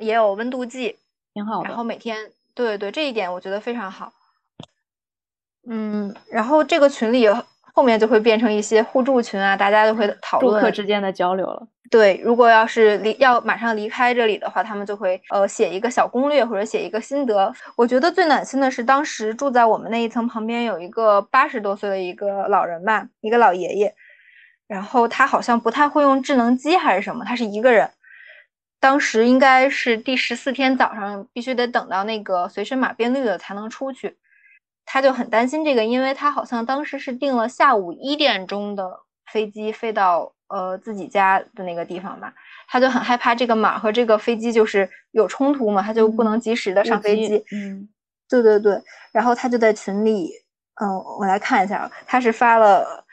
也有温度计，挺好。然后每天，对对对，这一点我觉得非常好。嗯，然后这个群里后面就会变成一些互助群啊，大家就会讨论住客之间的交流了。对，如果要是离要马上离开这里的话，他们就会呃写一个小攻略或者写一个心得。我觉得最暖心的是当时住在我们那一层旁边有一个八十多岁的一个老人吧，一个老爷爷，然后他好像不太会用智能机还是什么，他是一个人。当时应该是第十四天早上，必须得等到那个随身码变绿了才能出去。他就很担心这个，因为他好像当时是订了下午一点钟的飞机飞到呃自己家的那个地方吧，他就很害怕这个码和这个飞机就是有冲突嘛，他就不能及时的上飞机。嗯，对对对，然后他就在群里，嗯，我来看一下，他是发了。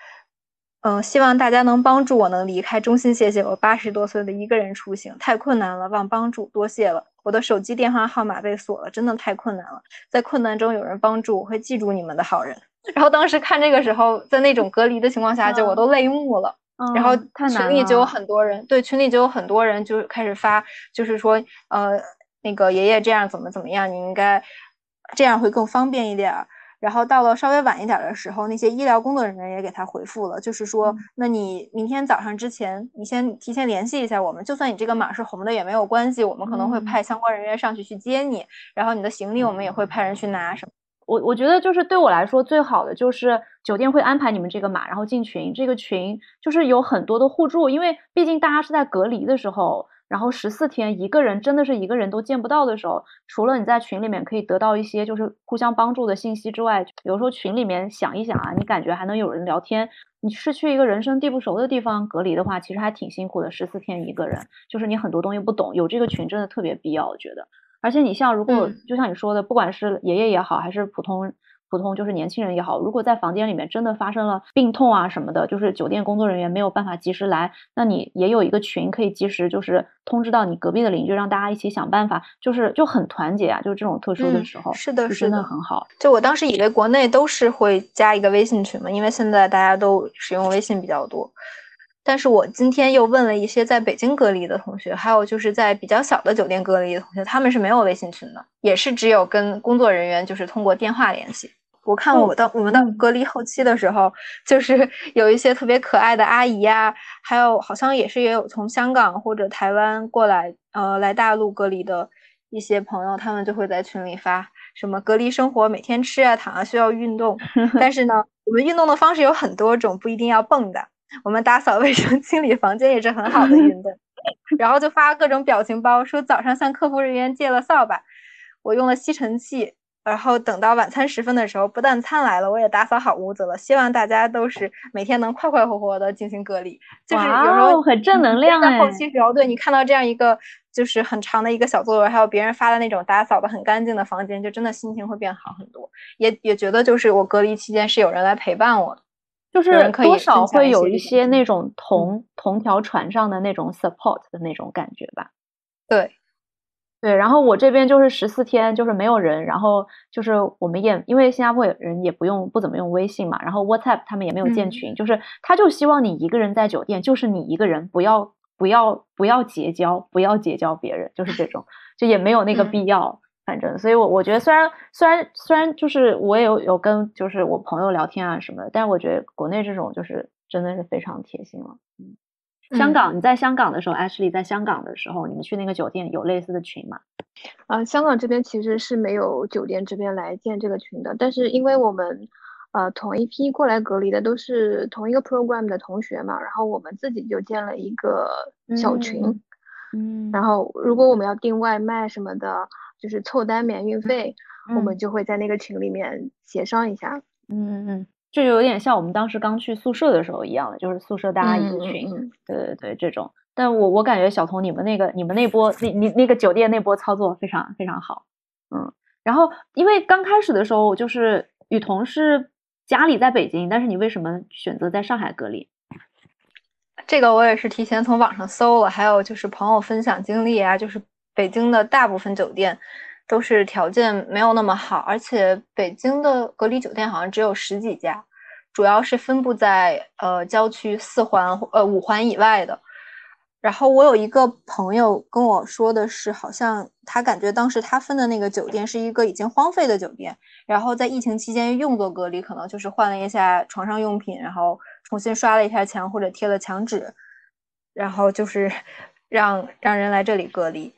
嗯，希望大家能帮助我能离开，衷心谢谢我八十多岁的一个人出行太困难了，望帮助，多谢了。我的手机电话号码被锁了，真的太困难了。在困难中有人帮助，我会记住你们的好人。[LAUGHS] 然后当时看这个时候，在那种隔离的情况下，就我都泪目了。然后群里就有很多人，对群里就有很多人就开始发，就是说，呃，那个爷爷这样怎么怎么样，你应该这样会更方便一点。然后到了稍微晚一点的时候，那些医疗工作人员也给他回复了，就是说，那你明天早上之前，你先提前联系一下我们，就算你这个码是红的也没有关系，我们可能会派相关人员上去去接你，然后你的行李我们也会派人去拿什么。我我觉得就是对我来说最好的就是酒店会安排你们这个码，然后进群，这个群就是有很多的互助，因为毕竟大家是在隔离的时候。然后十四天一个人真的是一个人都见不到的时候，除了你在群里面可以得到一些就是互相帮助的信息之外，比如说群里面想一想啊，你感觉还能有人聊天。你是去一个人生地不熟的地方隔离的话，其实还挺辛苦的。十四天一个人，就是你很多东西不懂，有这个群真的特别必要，我觉得。而且你像如果就像你说的，不管是爷爷也好，还是普通。普通就是年轻人也好，如果在房间里面真的发生了病痛啊什么的，就是酒店工作人员没有办法及时来，那你也有一个群可以及时就是通知到你隔壁的邻居，让大家一起想办法，就是就很团结啊，就是这种特殊的时候，是的，是的很好。就我当时以为国内都是会加一个微信群嘛，因为现在大家都使用微信比较多，但是我今天又问了一些在北京隔离的同学，还有就是在比较小的酒店隔离的同学，他们是没有微信群的，也是只有跟工作人员就是通过电话联系。我看我到我们到隔离后期的时候，就是 [LAUGHS] 有一些特别可爱的阿姨啊，还有好像也是也有从香港或者台湾过来，呃，来大陆隔离的一些朋友，他们就会在群里发什么隔离生活，每天吃啊躺啊需要运动，[LAUGHS] 但是呢，我们运动的方式有很多种，不一定要蹦跶，我们打扫卫生、[LAUGHS] 清理房间也是很好的运动。然后就发各种表情包，说早上向客服人员借了扫把，我用了吸尘器。然后等到晚餐时分的时候，不但餐来了，我也打扫好屋子了。希望大家都是每天能快快活活的进行隔离。就是有时候很正能量在后期时候，对你看到这样一个就是很长的一个小作文，还有别人发的那种打扫的很干净的房间，就真的心情会变好很多。也也觉得就是我隔离期间是有人来陪伴我的，就是多少会有一些那种同同条船上的那种 support 的那种感觉吧。对。对，然后我这边就是十四天，就是没有人，然后就是我们也因为新加坡人也不用不怎么用微信嘛，然后 WhatsApp 他们也没有建群，就是他就希望你一个人在酒店，就是你一个人，不要不要不要结交，不要结交别人，就是这种，就也没有那个必要，反正，所以我我觉得虽然虽然虽然就是我也有有跟就是我朋友聊天啊什么的，但是我觉得国内这种就是真的是非常贴心了，嗯。香港，你在香港的时候，Ashley 在香港的时候，你们去那个酒店有类似的群吗？啊，香港这边其实是没有酒店这边来建这个群的，但是因为我们呃同一批过来隔离的都是同一个 program 的同学嘛，然后我们自己就建了一个小群，嗯，然后如果我们要订外卖什么的，就是凑单免运费，我们就会在那个群里面协商一下。嗯嗯，就有点像我们当时刚去宿舍的时候一样的，就是宿舍大家一个群，对对对，这种。但我我感觉小童你们那个你们那波那你那个酒店那波操作非常非常好，嗯。然后因为刚开始的时候就是雨桐是家里在北京，但是你为什么选择在上海隔离？这个我也是提前从网上搜了，还有就是朋友分享经历啊，就是北京的大部分酒店。都是条件没有那么好，而且北京的隔离酒店好像只有十几家，主要是分布在呃郊区四环呃五环以外的。然后我有一个朋友跟我说的是，好像他感觉当时他分的那个酒店是一个已经荒废的酒店，然后在疫情期间用作隔离，可能就是换了一下床上用品，然后重新刷了一下墙或者贴了墙纸，然后就是 [LAUGHS] 让让人来这里隔离。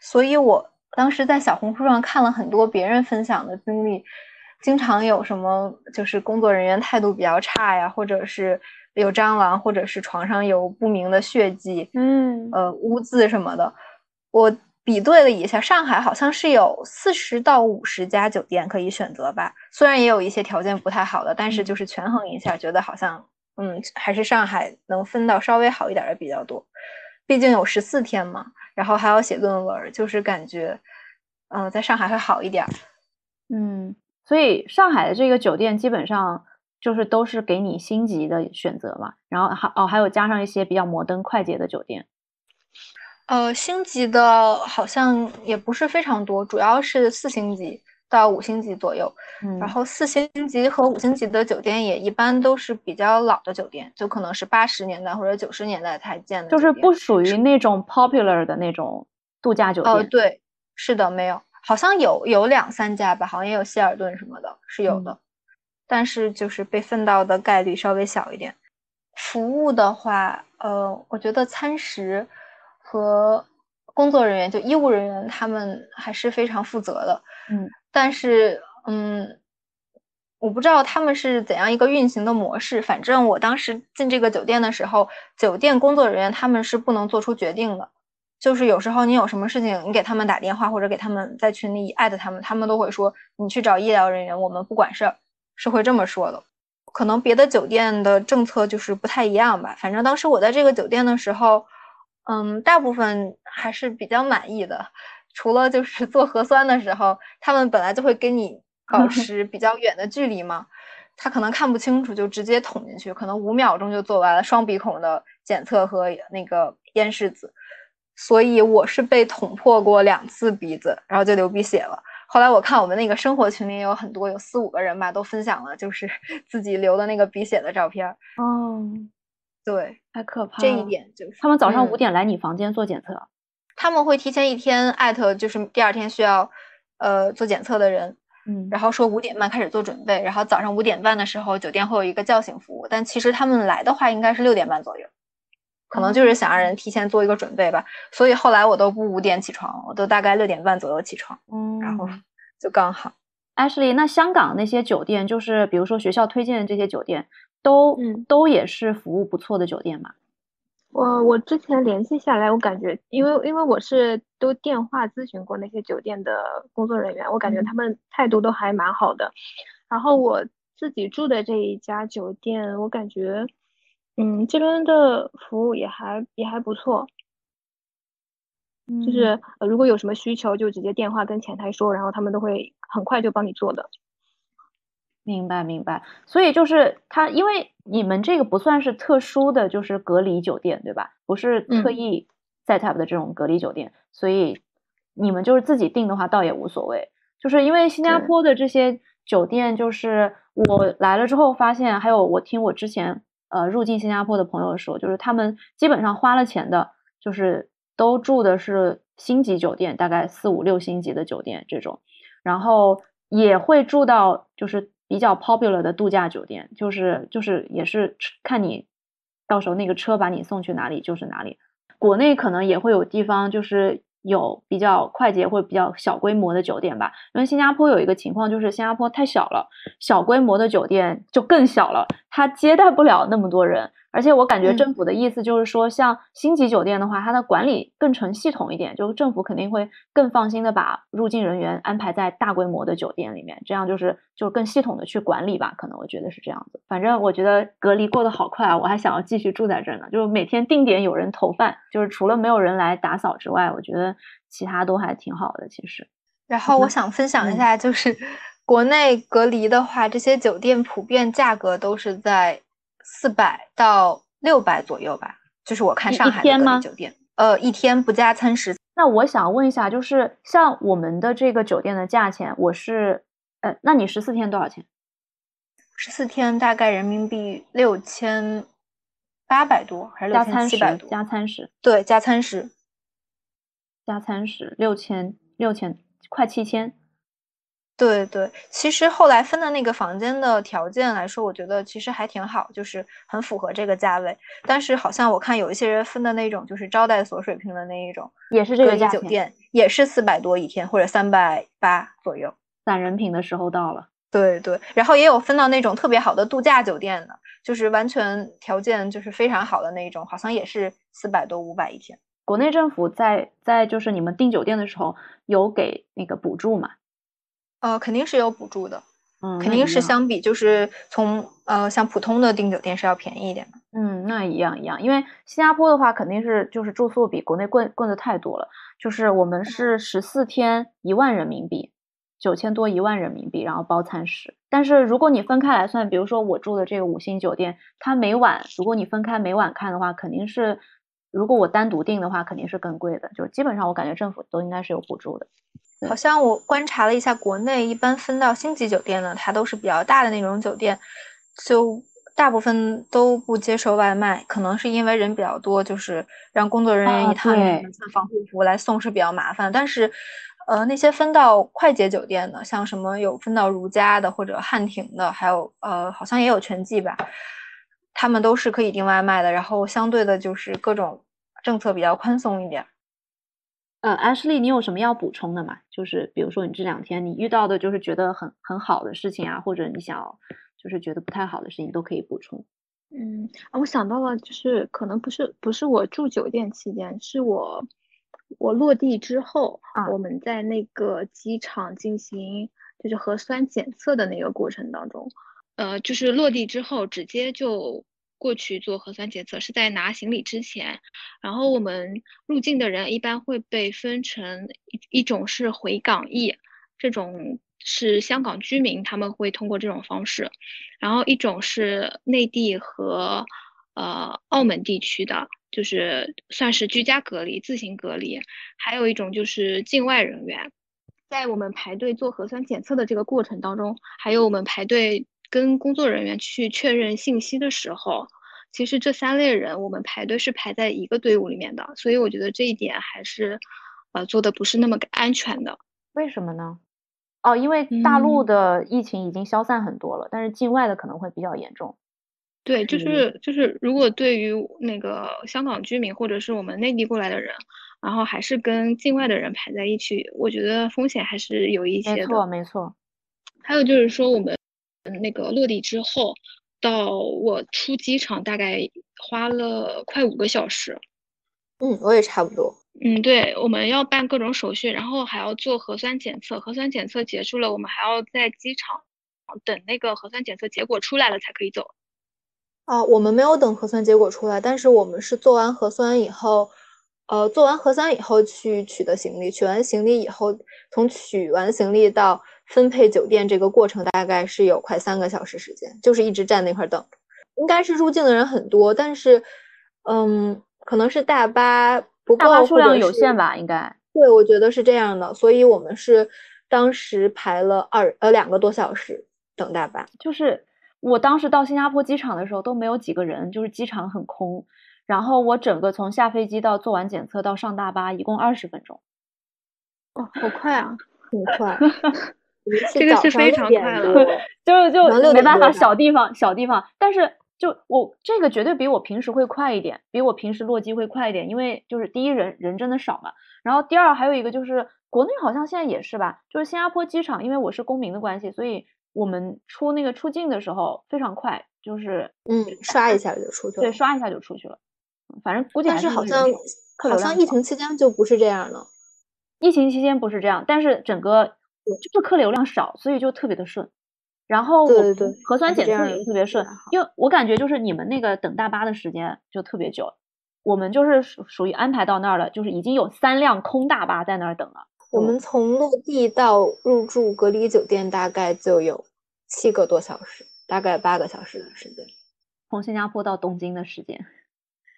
所以我。当时在小红书上看了很多别人分享的经历，经常有什么就是工作人员态度比较差呀，或者是有蟑螂，或者是床上有不明的血迹，嗯，呃，污渍什么的。我比对了一下，上海好像是有四十到五十家酒店可以选择吧，虽然也有一些条件不太好的，但是就是权衡一下，觉得好像嗯，还是上海能分到稍微好一点的比较多。毕竟有十四天嘛，然后还要写论文，就是感觉，嗯，在上海会好一点。嗯，所以上海的这个酒店基本上就是都是给你星级的选择嘛，然后还哦还有加上一些比较摩登快捷的酒店。呃，星级的好像也不是非常多，主要是四星级。到五星级左右，然后四星级和五星级的酒店也一般都是比较老的酒店，就可能是八十年代或者九十年代才建的，就是不属于那种 popular 的那种度假酒店。哦，对，是的，没有，好像有有两三家吧，好像也有希尔顿什么的，是有的，但是就是被分到的概率稍微小一点。服务的话，呃，我觉得餐食和工作人员，就医务人员，他们还是非常负责的，嗯。但是，嗯，我不知道他们是怎样一个运行的模式。反正我当时进这个酒店的时候，酒店工作人员他们是不能做出决定的。就是有时候你有什么事情，你给他们打电话或者给他们在群里艾特他们，他们都会说你去找医疗人员，我们不管事儿，是会这么说的。可能别的酒店的政策就是不太一样吧。反正当时我在这个酒店的时候，嗯，大部分还是比较满意的。除了就是做核酸的时候，他们本来就会跟你保 [LAUGHS] 持比较远的距离嘛，他可能看不清楚就直接捅进去，可能五秒钟就做完了双鼻孔的检测和那个咽拭子，所以我是被捅破过两次鼻子，然后就流鼻血了。后来我看我们那个生活群里有很多，有四五个人吧，都分享了就是 [LAUGHS] 自己流的那个鼻血的照片。哦，对，太可怕了。这一点就是他们早上五点来你房间做检测。他们会提前一天艾特，就是第二天需要，呃，做检测的人，嗯，然后说五点半开始做准备，然后早上五点半的时候酒店会有一个叫醒服务，但其实他们来的话应该是六点半左右，可能就是想让人提前做一个准备吧。所以后来我都不五点起床，我都大概六点半左右起床，嗯，然后就刚好。Ashley，那香港那些酒店，就是比如说学校推荐的这些酒店，都嗯都也是服务不错的酒店嘛？我我之前联系下来，我感觉，因为因为我是都电话咨询过那些酒店的工作人员，我感觉他们态度都还蛮好的。然后我自己住的这一家酒店，我感觉，嗯，这边的服务也还也还不错。就是如果有什么需求，就直接电话跟前台说，然后他们都会很快就帮你做的。明白明白，所以就是他，因为你们这个不算是特殊的就是隔离酒店，对吧？不是特意 set up 的这种隔离酒店，所以你们就是自己订的话，倒也无所谓。就是因为新加坡的这些酒店，就是我来了之后发现，还有我听我之前呃入境新加坡的朋友说，就是他们基本上花了钱的，就是都住的是星级酒店，大概四五六星级的酒店这种，然后也会住到就是。比较 popular 的度假酒店，就是就是也是看你到时候那个车把你送去哪里就是哪里。国内可能也会有地方，就是有比较快捷或比较小规模的酒店吧。因为新加坡有一个情况就是新加坡太小了，小规模的酒店就更小了，它接待不了那么多人。而且我感觉政府的意思就是说，像星级酒店的话，它的管理更成系统一点，就是政府肯定会更放心的把入境人员安排在大规模的酒店里面，这样就是就更系统的去管理吧。可能我觉得是这样子。反正我觉得隔离过得好快啊，我还想要继续住在这儿呢。就是每天定点有人投饭，就是除了没有人来打扫之外，我觉得其他都还挺好的。其实，然后我想分享一下，就是国内隔离的话，这些酒店普遍价格都是在。四百到六百左右吧，就是我看上海的酒店，呃，一天不加餐食。那我想问一下，就是像我们的这个酒店的价钱，我是，呃，那你十四天多少钱？十四天大概人民币六千八百多，还是六千七百多？加餐食？对，加餐食，加餐食六千六千，快七千。对对，其实后来分的那个房间的条件来说，我觉得其实还挺好，就是很符合这个价位。但是好像我看有一些人分的那种，就是招待所水平的那一种，也是这个酒店，也是四百多一天或者三百八左右。攒人品的时候到了。对对，然后也有分到那种特别好的度假酒店的，就是完全条件就是非常好的那一种，好像也是四百多五百一天。国内政府在在就是你们订酒店的时候有给那个补助吗？呃，肯定是有补助的，嗯，肯定是相比就是从呃像普通的订酒店是要便宜一点的，嗯，那一样一样，因为新加坡的话肯定是就是住宿比国内贵贵的太多了，就是我们是十四天一万人民币，九千多一万人民币，然后包餐食，但是如果你分开来算，比如说我住的这个五星酒店，它每晚如果你分开每晚看的话，肯定是如果我单独订的话，肯定是更贵的，就是基本上我感觉政府都应该是有补助的。好像我观察了一下，国内一般分到星级酒店呢，它都是比较大的那种酒店，就大部分都不接受外卖，可能是因为人比较多，就是让工作人员一趟穿防护服来送是比较麻烦。但是，呃，那些分到快捷酒店的，像什么有分到如家的或者汉庭的，还有呃，好像也有全季吧，他们都是可以订外卖的，然后相对的就是各种政策比较宽松一点。呃，Ashley，你有什么要补充的吗？就是比如说你这两天你遇到的，就是觉得很很好的事情啊，或者你想就是觉得不太好的事情，都可以补充。嗯，啊，我想到了，就是可能不是不是我住酒店期间，是我我落地之后，啊我们在那个机场进行就是核酸检测的那个过程当中，呃，就是落地之后直接就。过去做核酸检测是在拿行李之前，然后我们入境的人一般会被分成一一种是回港易，这种是香港居民他们会通过这种方式，然后一种是内地和呃澳门地区的，就是算是居家隔离、自行隔离，还有一种就是境外人员，在我们排队做核酸检测的这个过程当中，还有我们排队。跟工作人员去确认信息的时候，其实这三类人我们排队是排在一个队伍里面的，所以我觉得这一点还是，呃，做的不是那么安全的。为什么呢？哦，因为大陆的疫情已经消散很多了，但是境外的可能会比较严重。对，就是就是，如果对于那个香港居民或者是我们内地过来的人，然后还是跟境外的人排在一起，我觉得风险还是有一些的。没错，没错。还有就是说我们。那个落地之后，到我出机场大概花了快五个小时。嗯，我也差不多。嗯，对，我们要办各种手续，然后还要做核酸检测。核酸检测结束了，我们还要在机场等那个核酸检测结果出来了才可以走。啊，我们没有等核酸结果出来，但是我们是做完核酸以后，呃，做完核酸以后去取的行李，取完行李以后，从取完行李到。分配酒店这个过程大概是有快三个小时时间，就是一直站那块等。应该是入境的人很多，但是，嗯，可能是大巴不够，数量有限吧？应该。对，我觉得是这样的，所以我们是当时排了二呃两个多小时等大巴。就是我当时到新加坡机场的时候都没有几个人，就是机场很空。然后我整个从下飞机到做完检测到上大巴，一共二十分钟。哦，好快啊！很快。[LAUGHS] 这个是非常快了，[LAUGHS] 就就没办法，小地方小地方。但是就我这个绝对比我平时会快一点，比我平时落机会快一点，因为就是第一人人真的少嘛，然后第二还有一个就是国内好像现在也是吧，就是新加坡机场，因为我是公民的关系，所以我们出那个出境的时候非常快，就是嗯刷一下就出去了，对，刷一下就出去了，反正估计但是好像好像疫情期间就不是这样了，疫情期间不是这样，但是整个就是客流量少，所以就特别的顺。然后对对对，核酸检测也是特别顺，因为我感觉就是你们那个等大巴的时间就特别久，我们就是属属于安排到那儿了，就是已经有三辆空大巴在那儿等了。我们从落地到入住隔离酒店大概就有七个多小时，大概八个小时的时间。从新加坡到东京的时间，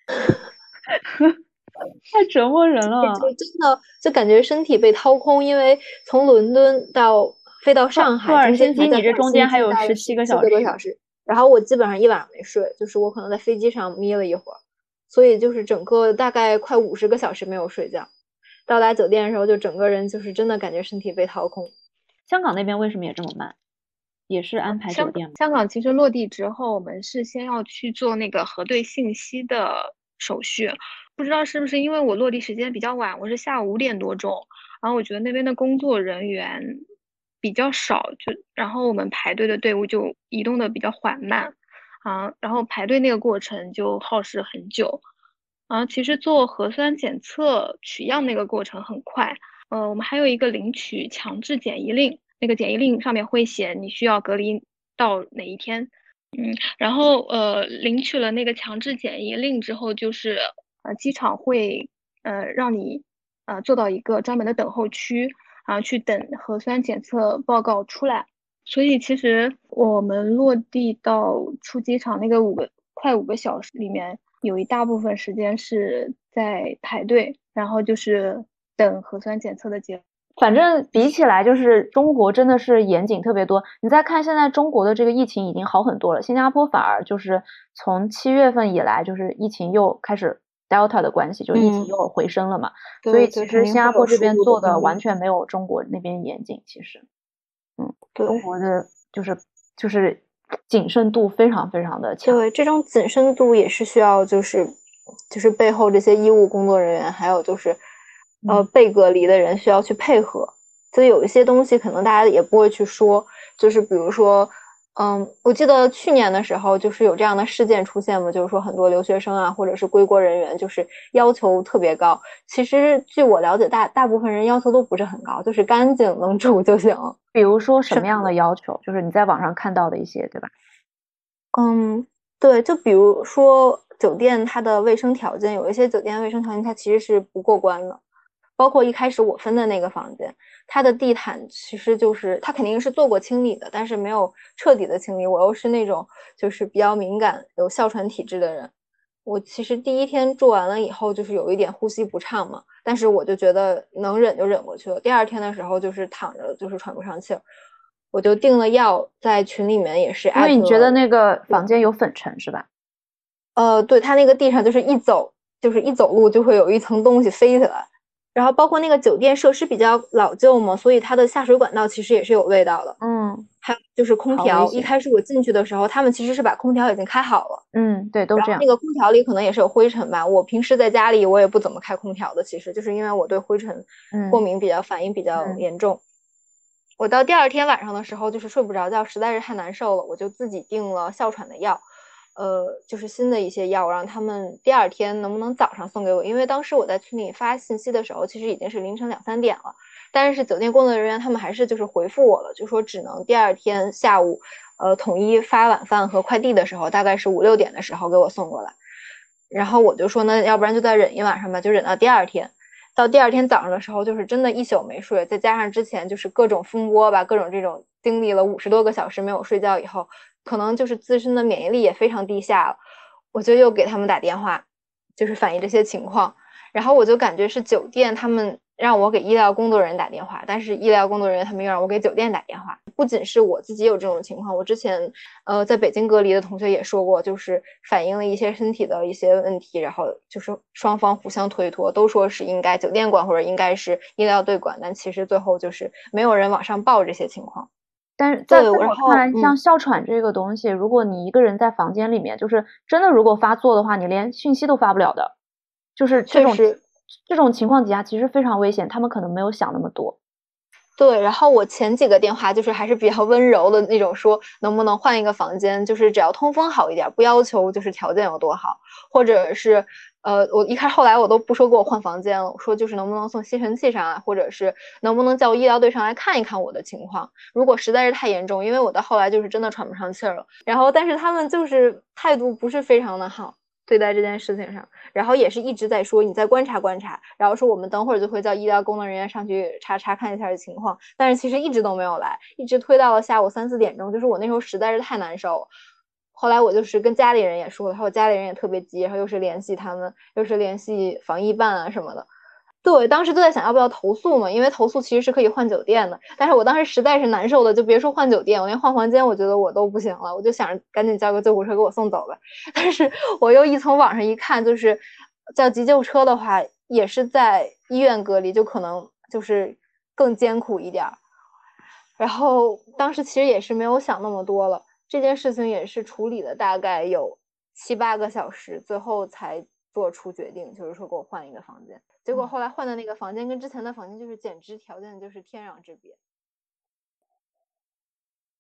[LAUGHS] 太折磨人了。就真的就感觉身体被掏空，因为从伦敦到。飞到上海，中间你这中间还有十七个小时，多小时。然后我基本上一晚上没睡，就是我可能在飞机上眯了一会儿，所以就是整个大概快五十个小时没有睡觉。到达酒店的时候，就整个人就是真的感觉身体被掏空。香港那边为什么也这么慢？也是安排酒店吗？香港其实落地之后，我们是先要去做那个核对信息的手续，不知道是不是因为我落地时间比较晚，我是下午五点多钟，然后我觉得那边的工作人员。比较少，就然后我们排队的队伍就移动的比较缓慢，啊，然后排队那个过程就耗时很久，啊，其实做核酸检测取样那个过程很快，呃，我们还有一个领取强制检疫令，那个检疫令上面会写你需要隔离到哪一天，嗯，然后呃，领取了那个强制检疫令之后，就是呃，机场会呃让你呃坐到一个专门的等候区。然后去等核酸检测报告出来，所以其实我们落地到出机场那个五个快五个小时里面，有一大部分时间是在排队，然后就是等核酸检测的结。反正比起来，就是中国真的是严谨特别多。你再看现在中国的这个疫情已经好很多了，新加坡反而就是从七月份以来，就是疫情又开始。Delta 的关系，就疫情又回升了嘛，所以其实新加坡这边做的完全没有中国那边严谨。其实，嗯，中国的就是就是谨慎度非常非常的强。对，这种谨慎度也是需要就是就是背后这些医务工作人员，还有就是呃被隔离的人需要去配合。所以有一些东西可能大家也不会去说，就是比如说。嗯，我记得去年的时候，就是有这样的事件出现嘛，就是说很多留学生啊，或者是归国人员，就是要求特别高。其实据我了解，大大部分人要求都不是很高，就是干净能住就行。比如说什么样的要求？就是你在网上看到的一些，对吧？嗯，对，就比如说酒店它的卫生条件，有一些酒店卫生条件它其实是不过关的。包括一开始我分的那个房间，它的地毯其实就是它肯定是做过清理的，但是没有彻底的清理。我又是那种就是比较敏感、有哮喘体质的人，我其实第一天住完了以后就是有一点呼吸不畅嘛，但是我就觉得能忍就忍过去了。第二天的时候就是躺着就是喘不上气，我就订了药，在群里面也是。因为你觉得那个房间有粉尘是吧？呃，对，它那个地上就是一走就是一走路就会有一层东西飞起来。然后包括那个酒店设施比较老旧嘛，所以它的下水管道其实也是有味道的。嗯，还有就是空调，一开始我进去的时候，他们其实是把空调已经开好了。嗯，对，都这样。那个空调里可能也是有灰尘吧。我平时在家里我也不怎么开空调的，其实就是因为我对灰尘过敏比较反应比较严重。我到第二天晚上的时候就是睡不着觉，实在是太难受了，我就自己订了哮喘的药。呃，就是新的一些药，让他们第二天能不能早上送给我？因为当时我在群里发信息的时候，其实已经是凌晨两三点了，但是酒店工作人员他们还是就是回复我了，就说只能第二天下午，呃，统一发晚饭和快递的时候，大概是五六点的时候给我送过来。然后我就说，那要不然就再忍一晚上吧，就忍到第二天。到第二天早上的时候，就是真的一宿没睡，再加上之前就是各种风波吧，各种这种经历了五十多个小时没有睡觉以后。可能就是自身的免疫力也非常低下了，我就又给他们打电话，就是反映这些情况。然后我就感觉是酒店他们让我给医疗工作人员打电话，但是医疗工作人员他们又让我给酒店打电话。不仅是我自己有这种情况，我之前呃在北京隔离的同学也说过，就是反映了一些身体的一些问题，然后就是双方互相推脱，都说是应该酒店管或者应该是医疗队管，但其实最后就是没有人往上报这些情况。但是在我看来，像嗯。哮喘这个东西，如果你一个人在房间里面，就是真的如果发作的话，你连讯息都发不了的，就是这种这种情况底下其实非常危险，他们可能没有想那么多。对，然后我前几个电话就是还是比较 [LAUGHS] 温柔的那种，说能不能换一个房间，就是只要通风好一点，不要求就是条件有多好，或者是呃，我一开始后来我都不说给我换房间了，我说就是能不能送吸尘器上来，或者是能不能叫医疗队上来看一看我的情况。如果实在是太严重，因为我到后来就是真的喘不上气儿了，然后但是他们就是态度不是非常的好。对待这件事情上，然后也是一直在说你再观察观察，然后说我们等会儿就会叫医疗工作人员上去查查看一下情况，但是其实一直都没有来，一直推到了下午三四点钟，就是我那时候实在是太难受。后来我就是跟家里人也说了，然后家里人也特别急，然后又是联系他们，又是联系防疫办啊什么的。对，当时就在想要不要投诉嘛，因为投诉其实是可以换酒店的，但是我当时实在是难受的，就别说换酒店，我连换房间我觉得我都不行了，我就想着赶紧叫个救护车给我送走吧。[LAUGHS] 但是我又一从网上一看，就是叫急救车的话，也是在医院隔离，就可能就是更艰苦一点。然后当时其实也是没有想那么多了，这件事情也是处理了大概有七八个小时，最后才做出决定，就是说给我换一个房间。结果后来换的那个房间跟之前的房间就是简直条件就是天壤之别。